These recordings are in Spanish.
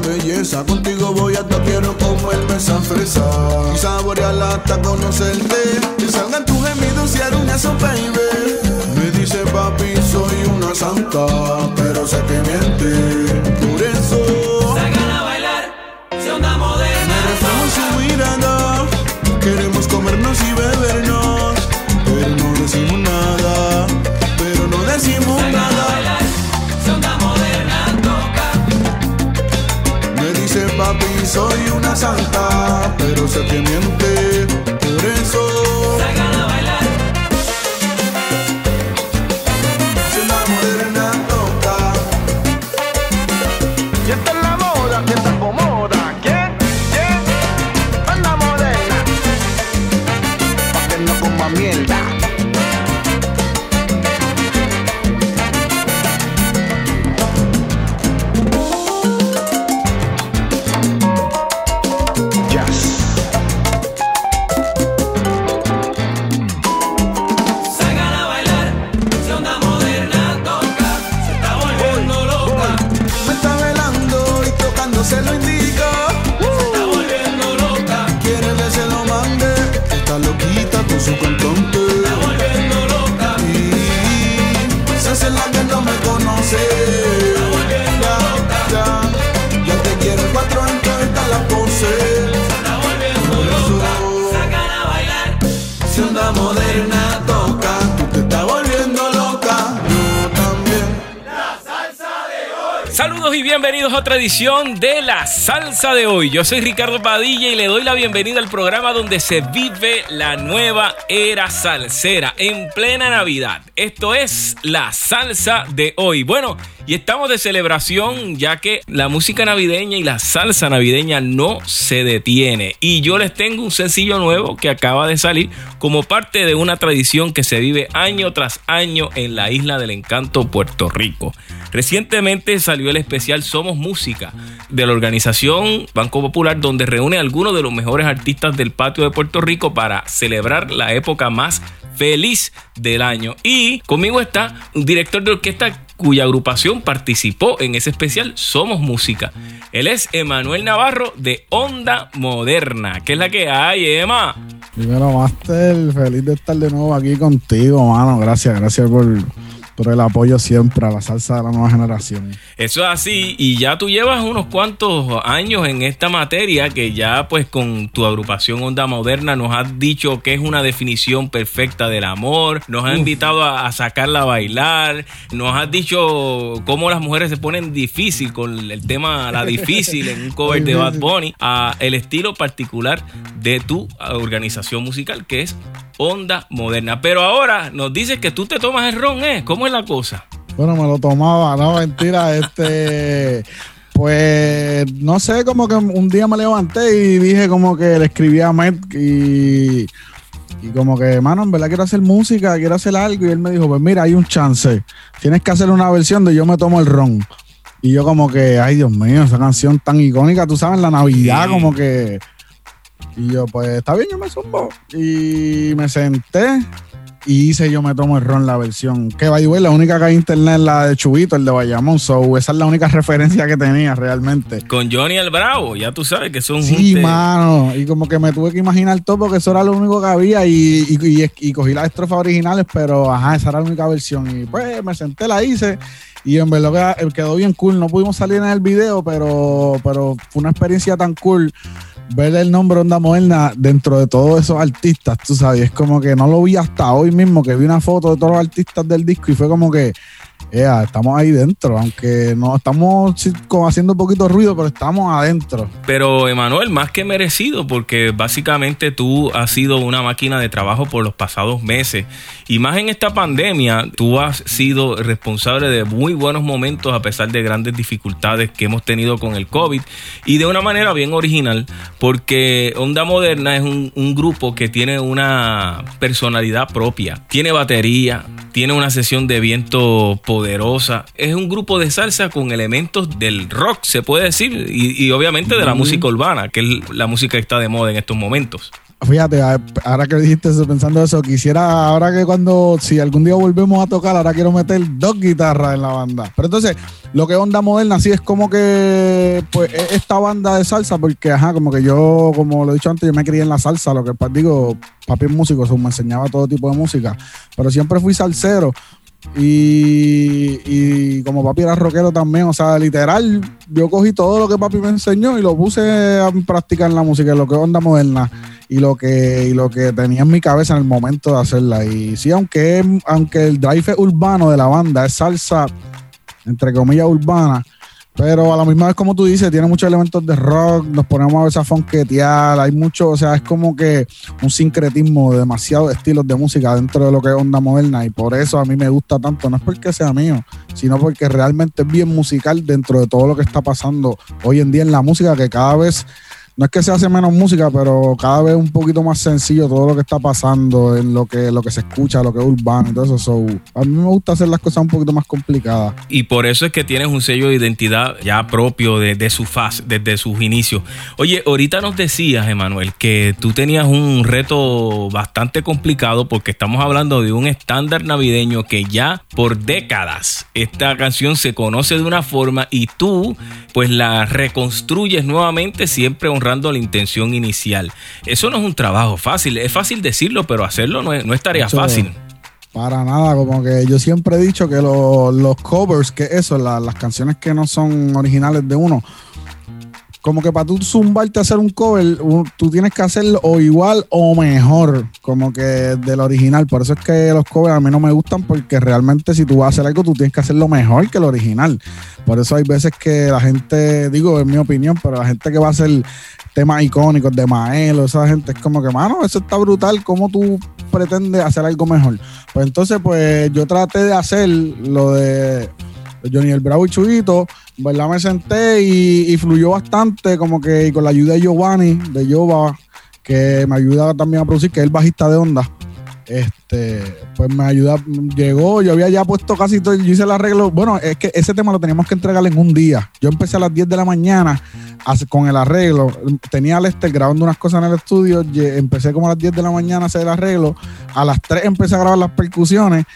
belleza. Contigo voy a quiero comerme esa fresa. Y saborearla hasta conocerte. Que salgan tus gemidos y eso, baby. Me dice papi, soy una santa, pero sé que miente. Soy una santa, pero sé que miente. Por eso. Salgan a bailar. Si una moderna toca. Y esta es la moda que te acomoda. ¿Quién? ¿Quién? Es la moderna. Pa' que no coma mierda. Y bienvenidos a otra edición de La Salsa de hoy. Yo soy Ricardo Padilla y le doy la bienvenida al programa donde se vive la nueva era salsera en plena Navidad. Esto es La Salsa de hoy. Bueno, y estamos de celebración ya que la música navideña y la salsa navideña no se detiene. Y yo les tengo un sencillo nuevo que acaba de salir como parte de una tradición que se vive año tras año en la isla del encanto Puerto Rico. Recientemente salió el especial Somos Música de la organización Banco Popular donde reúne a algunos de los mejores artistas del patio de Puerto Rico para celebrar la época más feliz del año. Y conmigo está un director de orquesta cuya agrupación participó en ese especial Somos Música. Él es Emanuel Navarro de Onda Moderna. ¿Qué es la que hay, Emma? Primero, Master, feliz de estar de nuevo aquí contigo, mano. Gracias, gracias por, por el apoyo siempre a la salsa de la nueva generación. Eso es así, y ya tú llevas unos cuantos años en esta materia que ya pues con tu agrupación Onda Moderna nos has dicho que es una definición perfecta del amor, nos has invitado a, a sacarla a bailar, nos has dicho cómo las mujeres se ponen difícil con el tema La Difícil en un cover de Bad Bunny, a el estilo particular de tu organización musical que es Onda Moderna. Pero ahora nos dices que tú te tomas el ron, ¿eh? ¿Cómo la cosa? Bueno, me lo tomaba, no, mentira, este... Pues no sé, como que un día me levanté y dije como que le escribí a Met y, y como que, mano, en verdad quiero hacer música, quiero hacer algo. Y él me dijo, pues mira, hay un chance. Tienes que hacer una versión de Yo me tomo el ron. Y yo como que, ay Dios mío, esa canción tan icónica, tú sabes, la Navidad, Sí. como que... Y yo, pues está bien, yo me zumbo. Y me senté y hice Yo me tomo el ron la versión. Que by la única que hay en internet es la de Chubito, el de Bayamón. So, esa es la única referencia que tenía realmente. Con Johnny el Bravo, ya tú sabes que son Sí, mano. Y como que me tuve que imaginar todo porque eso era lo único que había y, y, y- y cogí las estrofas originales, pero ajá, esa era la única versión. Y pues me senté, la hice y en verdad que- quedó bien cool. No pudimos salir en el video, pero, pero fue una experiencia tan cool ver el nombre Onda Moderna dentro de todos esos artistas, tú sabes. Es como que no lo vi hasta hoy mismo, que vi una foto de todos los artistas del disco y fue como que, estamos ahí dentro, aunque no estamos como haciendo un poquito de ruido, pero estamos adentro. Pero Emanuel, más que merecido, porque básicamente tú has sido una máquina de trabajo por los pasados meses. Y más en esta pandemia, tú has sido responsable de muy buenos momentos a pesar de grandes dificultades que hemos tenido con el COVID. Y de una manera bien original, porque Onda Moderna es un, grupo que tiene una personalidad propia. Tiene batería, tiene una sesión de viento. Es un grupo de salsa con elementos del rock, se puede decir, y, y obviamente de la música urbana, que es la música que está de moda en estos momentos. Fíjate, ahora que dijiste eso, pensando eso, quisiera, ahora que cuando, si algún día volvemos a tocar, ahora quiero meter dos guitarras en la banda. Pero entonces, lo que es onda moderna, sí es como que, pues, es esta banda de salsa, porque, ajá, como que yo, como lo he dicho antes, yo me crié en la salsa, lo que pa- digo, papi es músico, so, me enseñaba todo tipo de música, pero siempre fui salsero. Y, como papi era rockero también, o sea, literal, yo cogí todo lo que papi me enseñó y lo puse a practicar en la música, lo que es onda moderna y lo que y lo que tenía en mi cabeza en el momento de hacerla. Y sí, aunque, aunque el drive urbano de la banda es salsa, entre comillas, urbana, pero a la misma vez, como tú dices, tiene muchos elementos de rock, nos ponemos a veces a fonquetear, hay mucho, o sea, es como que un sincretismo de demasiados estilos de música dentro de lo que es onda moderna y por eso a mí me gusta tanto, no es porque sea mío, sino porque realmente es bien musical dentro de todo lo que está pasando hoy en día en la música, que cada vez, no es que se hace menos música, pero cada vez un poquito más sencillo todo lo que está pasando, en lo que, lo que se escucha, lo que es urbano y todo eso. So, a mí me gusta hacer las cosas un poquito más complicadas. Y por eso es que tienes un sello de identidad ya propio de, de su faz, desde sus inicios. Oye, ahorita nos decías, Emanuel, que tú tenías un reto bastante complicado porque estamos hablando de un estándar navideño que ya por décadas esta canción se conoce de una forma y tú pues la reconstruyes nuevamente siempre honrando la intención inicial. Eso no es un trabajo fácil, es fácil decirlo, pero hacerlo no es, no es tarea Mucho- fácil. Para nada, como que yo siempre he dicho que lo- los covers, que eso, la- las canciones que no son originales de uno, como que para tú zumbarte a hacer un cover, tú tienes que hacerlo o igual o mejor, como que del original. Por eso es que los covers a mí no me gustan, porque realmente si tú vas a hacer algo, tú tienes que hacerlo mejor que el original. Por eso hay veces que la gente, digo, en mi opinión, pero la gente que va a hacer temas icónicos de Maelo, esa gente es como que, mano, eso está brutal, ¿cómo tú pretendes hacer algo mejor? Pues entonces, pues yo traté de hacer lo de Johnny el Bravo y Chuito, ¿verdad? Me senté y, fluyó bastante, como que con la ayuda de Giovanni, de Jova, que me ayuda también a producir, que es el bajista de onda. Este, pues me ayuda, llegó, yo había ya puesto casi todo, yo hice el arreglo. Bueno, es que ese tema lo teníamos que entregar en un día. Yo empecé a las 10 de la mañana con el arreglo. Tenía Lester grabando unas cosas en el estudio. Empecé como a las 10 de la mañana a hacer el arreglo. A las 3 empecé a grabar las percusiones.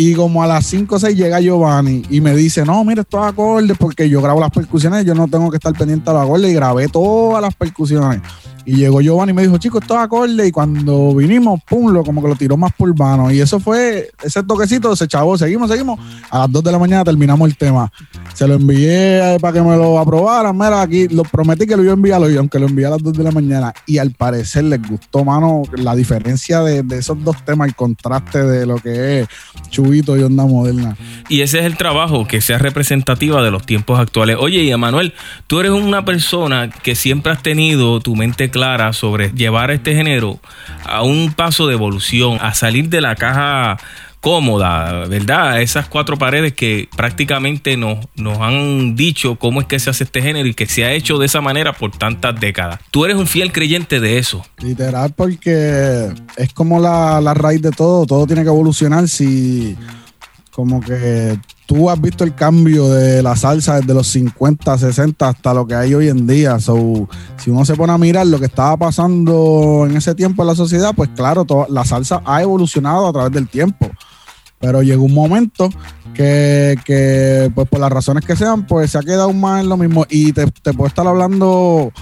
Y como a las 5 o 6 llega Giovanni y me dice, no, mira, estos acordes, porque yo grabo las percusiones, yo no tengo que estar pendiente a los acordes y grabé todas las percusiones. Y llegó Giovanni y me dijo, chicos, estos acordes. Y cuando vinimos, pum, lo, como que lo tiró más por mano. Y eso fue, ese toquecito se chavó. Seguimos, seguimos. A las 2 de la mañana terminamos el tema. Se lo envié eh, para que me lo aprobaran. Mira, aquí lo prometí que lo iba a enviar hoy, aunque lo envié a las 2 de la mañana. Y al parecer les gustó, mano, la diferencia de, de esos dos temas, el contraste de lo que es Chubito y Onda Moderna. Y ese es el trabajo, que sea representativa de los tiempos actuales. Oye, y Emanuel, tú eres una persona que siempre has tenido tu mente clara sobre llevar este género a un paso de evolución, a salir de la caja cómoda, ¿verdad? Esas cuatro paredes que prácticamente nos, nos han dicho cómo es que se hace este género y que se ha hecho de esa manera por tantas décadas. Tú eres un fiel creyente de eso. Literal, porque es como la, la raíz de todo, todo tiene que evolucionar si como que tú has visto el cambio de la salsa desde los 50, 60 hasta lo que hay hoy en día. So, si uno se pone a mirar lo que estaba pasando en ese tiempo en la sociedad, pues claro, to- la salsa ha evolucionado a través del tiempo. Pero llegó un momento que, pues por las razones que sean, pues se ha quedado más en lo mismo. Y te puedo estar hablando,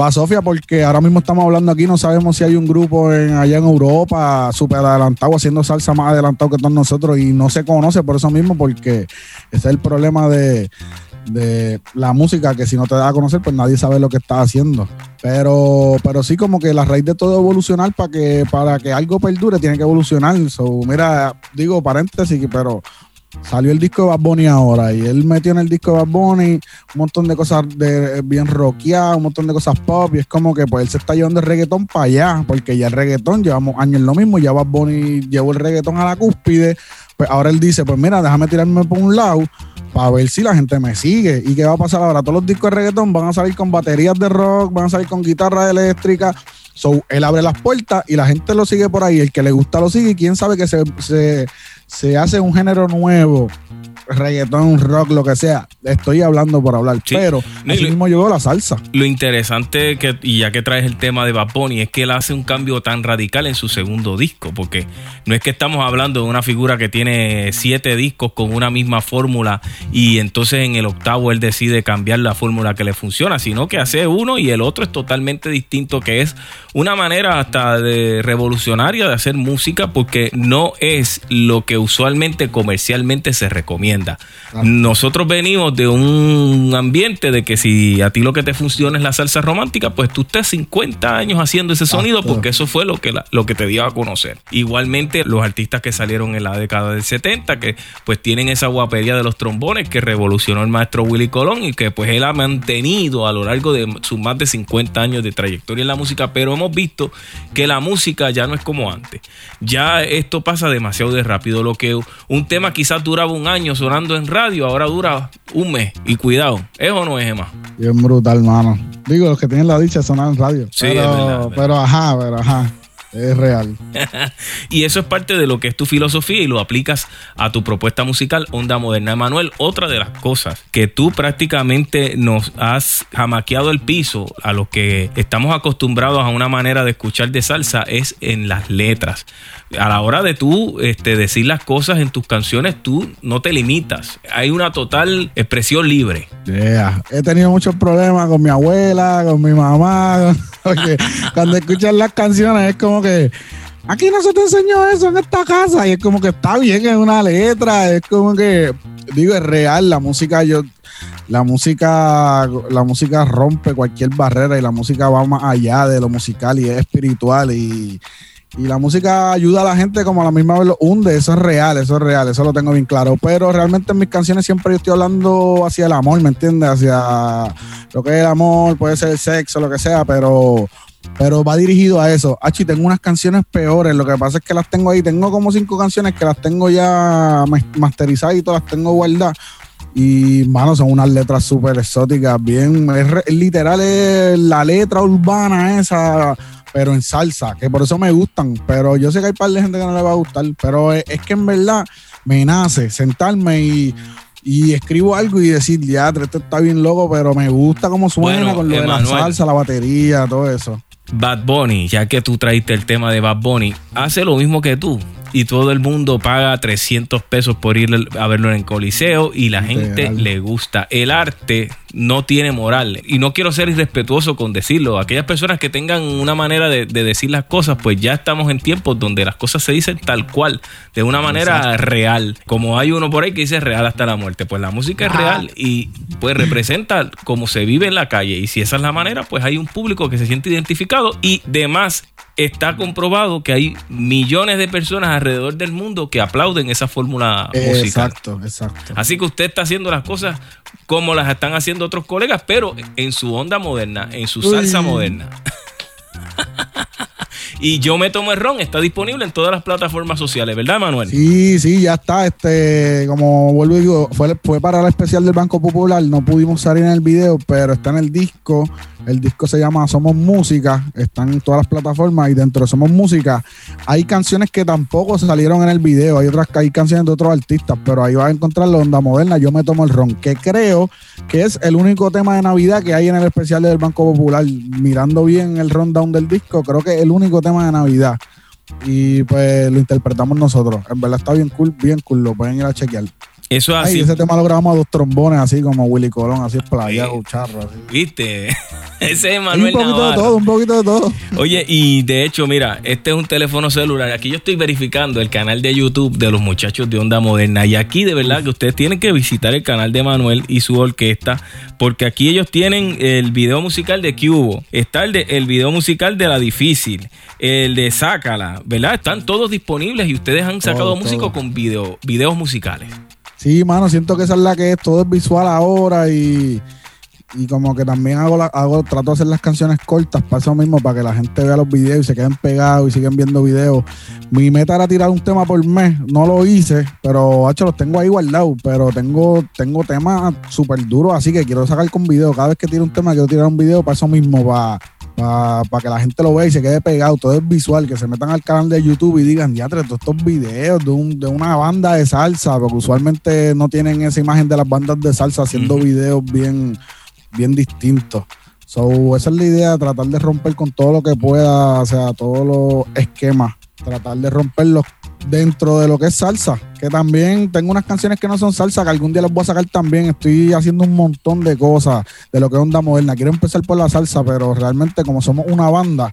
va Sofía, porque ahora mismo estamos hablando aquí, no sabemos si hay un grupo en, allá en Europa súper adelantado, haciendo salsa más adelantado que todos nosotros, y no se conoce por eso mismo, porque ese es el problema de, de la música, que si no te da a conocer, pues nadie sabe lo que estás haciendo. Pero, pero sí, como que la raíz de todo evolucionar para que, para que algo perdure, tiene que evolucionar. Mira, digo paréntesis, pero salió el disco de Bad Bunny ahora y él metió en el disco de Bad Bunny un montón de cosas de, bien rockeadas, un montón de cosas pop y es como que pues él se está llevando el reggaetón para allá, porque ya el reggaetón llevamos años lo mismo, ya Bad Bunny llevó el reggaetón a la cúspide, pues ahora él dice, pues mira, déjame tirarme por un lado para ver si la gente me sigue. ¿Y qué va a pasar ahora? Todos los discos de reggaetón van a salir con baterías de rock, van a salir con guitarra eléctrica. So, él abre las puertas y la gente lo sigue por ahí. El que le gusta lo sigue y quién sabe que se, se hace un género nuevo, reggaetón, rock, lo que sea, estoy hablando por hablar, Sí. pero No, así lo- mismo yo veo la salsa. Lo interesante, que, y ya que traes el tema de Bad Bunny, es que él hace un cambio tan radical en su segundo disco, porque no es que estamos hablando de una figura que tiene siete discos con una misma fórmula y entonces en el octavo él decide cambiar la fórmula que le funciona, sino que hace uno y el otro es totalmente distinto, que es una manera hasta de revolucionaria de hacer música, porque no es lo que usualmente comercialmente se recomienda. Nosotros venimos de un ambiente de que si a ti lo que te funciona es la salsa romántica, pues tú estés 50 años haciendo ese sonido porque eso fue lo que, la- lo que te dio a conocer. Igualmente los artistas que salieron en la década del 70, que pues tienen esa guapería de los trombones que revolucionó el maestro Willy Colón y que pues él ha mantenido a lo largo de sus más de 50 años de trayectoria en la música, pero hemos visto que la música ya no es como antes. Ya esto pasa demasiado de rápido. Lo que un tema quizás duraba un año sonando en radio, ahora dura un mes. Y cuidado, ¿es o no es, Emma? Bien brutal, mano. Digo, los que tienen la dicha sonar en radio. Sí, pero, es verdad, es verdad. pero ajá, pero ajá. Es real. y eso es parte de lo que es tu filosofía y lo aplicas a tu propuesta musical Onda Moderna. Manuel, otra de las cosas que tú prácticamente nos has jamaqueado el piso a los que estamos acostumbrados a una manera de escuchar de salsa es en las letras. A la hora de tú este, decir las cosas en tus canciones, tú no te limitas. Hay una total expresión libre. Yeah. He tenido muchos problemas con mi abuela, con mi mamá. Porque cuando escuchas las canciones es como que aquí no se te enseñó eso en esta casa. Y es como que está bien en una letra. Es como que, digo, es real. La música, yo. La música, la música rompe cualquier barrera y la música va más allá de lo musical y es espiritual y, y la música ayuda a la gente como a la misma vez lo hunde, eso es real, eso es real, eso lo tengo bien claro. Pero realmente en mis canciones siempre yo estoy hablando hacia el amor, ¿me entiendes? Hacia lo que es el amor, puede ser el sexo, lo que sea, pero, pero va dirigido a eso. Achi, tengo unas canciones peores, lo que pasa es que las tengo ahí, tengo como cinco canciones que las tengo ya mas- masterizadas y todas las tengo guardadas. Y, mano, son unas letras súper exóticas, bien, es, literal es la letra urbana esa, pero en salsa, que por eso me gustan. Pero yo sé que hay par de gente que no le va a gustar, pero es, es que en verdad me nace sentarme y, y escribo algo y decir, ya, esto está bien loco, pero me gusta cómo suena Bueno, con lo de la salsa, la batería, todo eso. Bad Bunny, ya que tú traiste el tema de Bad Bunny, hace lo mismo que tú. Y todo el mundo paga 300 pesos por ir a verlo en el Coliseo y la gente le gusta. El arte no tiene moral. Y no quiero ser irrespetuoso con decirlo. Aquellas personas que tengan una manera de, de decir las cosas, pues ya estamos en tiempos donde las cosas se dicen tal cual, de una manera real. Como hay uno por ahí que dice real hasta la muerte. Pues la música es real y pues representa cómo se vive en la calle. Y si esa es la manera, pues hay un público que se siente identificado y demás. Está comprobado que hay millones de personas alrededor del mundo que aplauden esa fórmula musical. Exacto, exacto. Así que usted está haciendo las cosas como las están haciendo otros colegas, pero en su onda moderna, en su salsa Uy. moderna. y Yo Me Tomo el Ron está disponible en todas las plataformas sociales, ¿verdad, Manuel? Sí, sí, ya está. Este, como vuelvo y digo, fue, fue para el especial del Banco Popular. No pudimos salir en el video, pero está en el disco. El disco se llama Somos Música. Están en todas las plataformas y dentro de Somos Música hay canciones que tampoco salieron en el video. Hay otras hay canciones de otros artistas, pero ahí vas a encontrar la onda moderna. Yo me tomo el ron, que creo que es el único tema de Navidad que hay en el especial del Banco Popular. Mirando bien el rundown del disco, creo que el único tema de Navidad y pues lo interpretamos nosotros. En verdad está bien cool, bien cool, lo pueden ir a chequear. Eso es Ay, así. ese tema lo grabamos a dos trombones, así como Willy Colón, así es playa, Sí. charro, así. ¿Viste? Ese es un Manuel poquito de todo, un poquito de todo. Oye, y de hecho, mira, este es un teléfono celular. Aquí yo estoy verificando el canal de YouTube de los muchachos de Onda Moderna. Y aquí de verdad que ustedes tienen que visitar el canal de Manuel y su orquesta, porque aquí ellos tienen el video musical de Cubo, está el, de, el video musical de La Difícil, el de Sácala, ¿verdad? Están todos disponibles y ustedes han sacado Todo, música todo. con video, videos musicales. Sí, mano, siento que esa es la que es, todo es visual ahora y, y como que también hago, la- hago trato de hacer las canciones cortas para eso mismo, para que la gente vea los videos y se queden pegados y siguen viendo videos. Mi meta era tirar un tema por mes, no lo hice, pero hecho los tengo ahí guardados, pero tengo, tengo temas súper duros, así que quiero sacar con video. Cada vez que tiro un tema, quiero tirar un video para eso mismo, para para que la gente lo vea y se quede pegado, todo es visual, que se metan al canal de YouTube y digan, ya todos estos videos de, un- de una banda de salsa, porque usualmente no tienen esa imagen de las bandas de salsa haciendo videos bien, bien distintos. So, esa es la idea, tratar de romper con todo lo que pueda, o sea, todos los esquemas, tratar de romperlos dentro de lo que es salsa, que también tengo unas canciones que no son salsa, que algún día las voy a sacar también, estoy haciendo un montón de cosas de lo que es onda moderna, quiero empezar por la salsa, pero realmente como somos una banda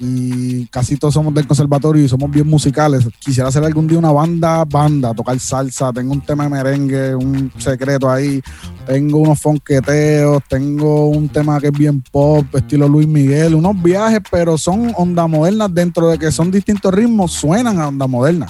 y casi todos somos del conservatorio y somos bien musicales, quisiera hacer algún día una banda, banda, tocar salsa, tengo un tema de merengue, un secreto ahí, tengo unos fonqueteos, tengo un tema que es bien pop, estilo Luis Miguel, unos viajes, pero son onda modernas dentro de que son distintos ritmos, suenan a onda moderna.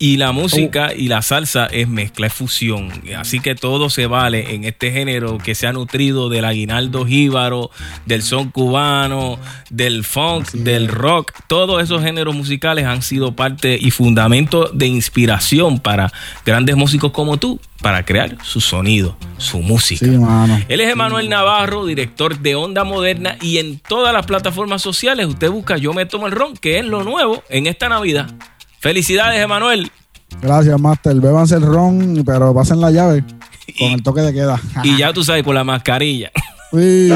Y la música y la salsa es mezcla, es fusión. Así que todo se vale en este género que se ha nutrido del aguinaldo jíbaro, del son cubano, del funk, del rock. Todos esos géneros musicales han sido parte y fundamento de inspiración para grandes músicos como tú, para crear su sonido, su música. Sí. Él es Emanuel Navarro, director de Onda Moderna y en todas las plataformas sociales usted busca Yo me tomo el ron, que es lo nuevo en esta Navidad. Felicidades, Emanuel. Gracias, Master. Bébanse el ron, pero pasen la llave con el toque de queda. Y ya tú sabes, con la mascarilla. Sí.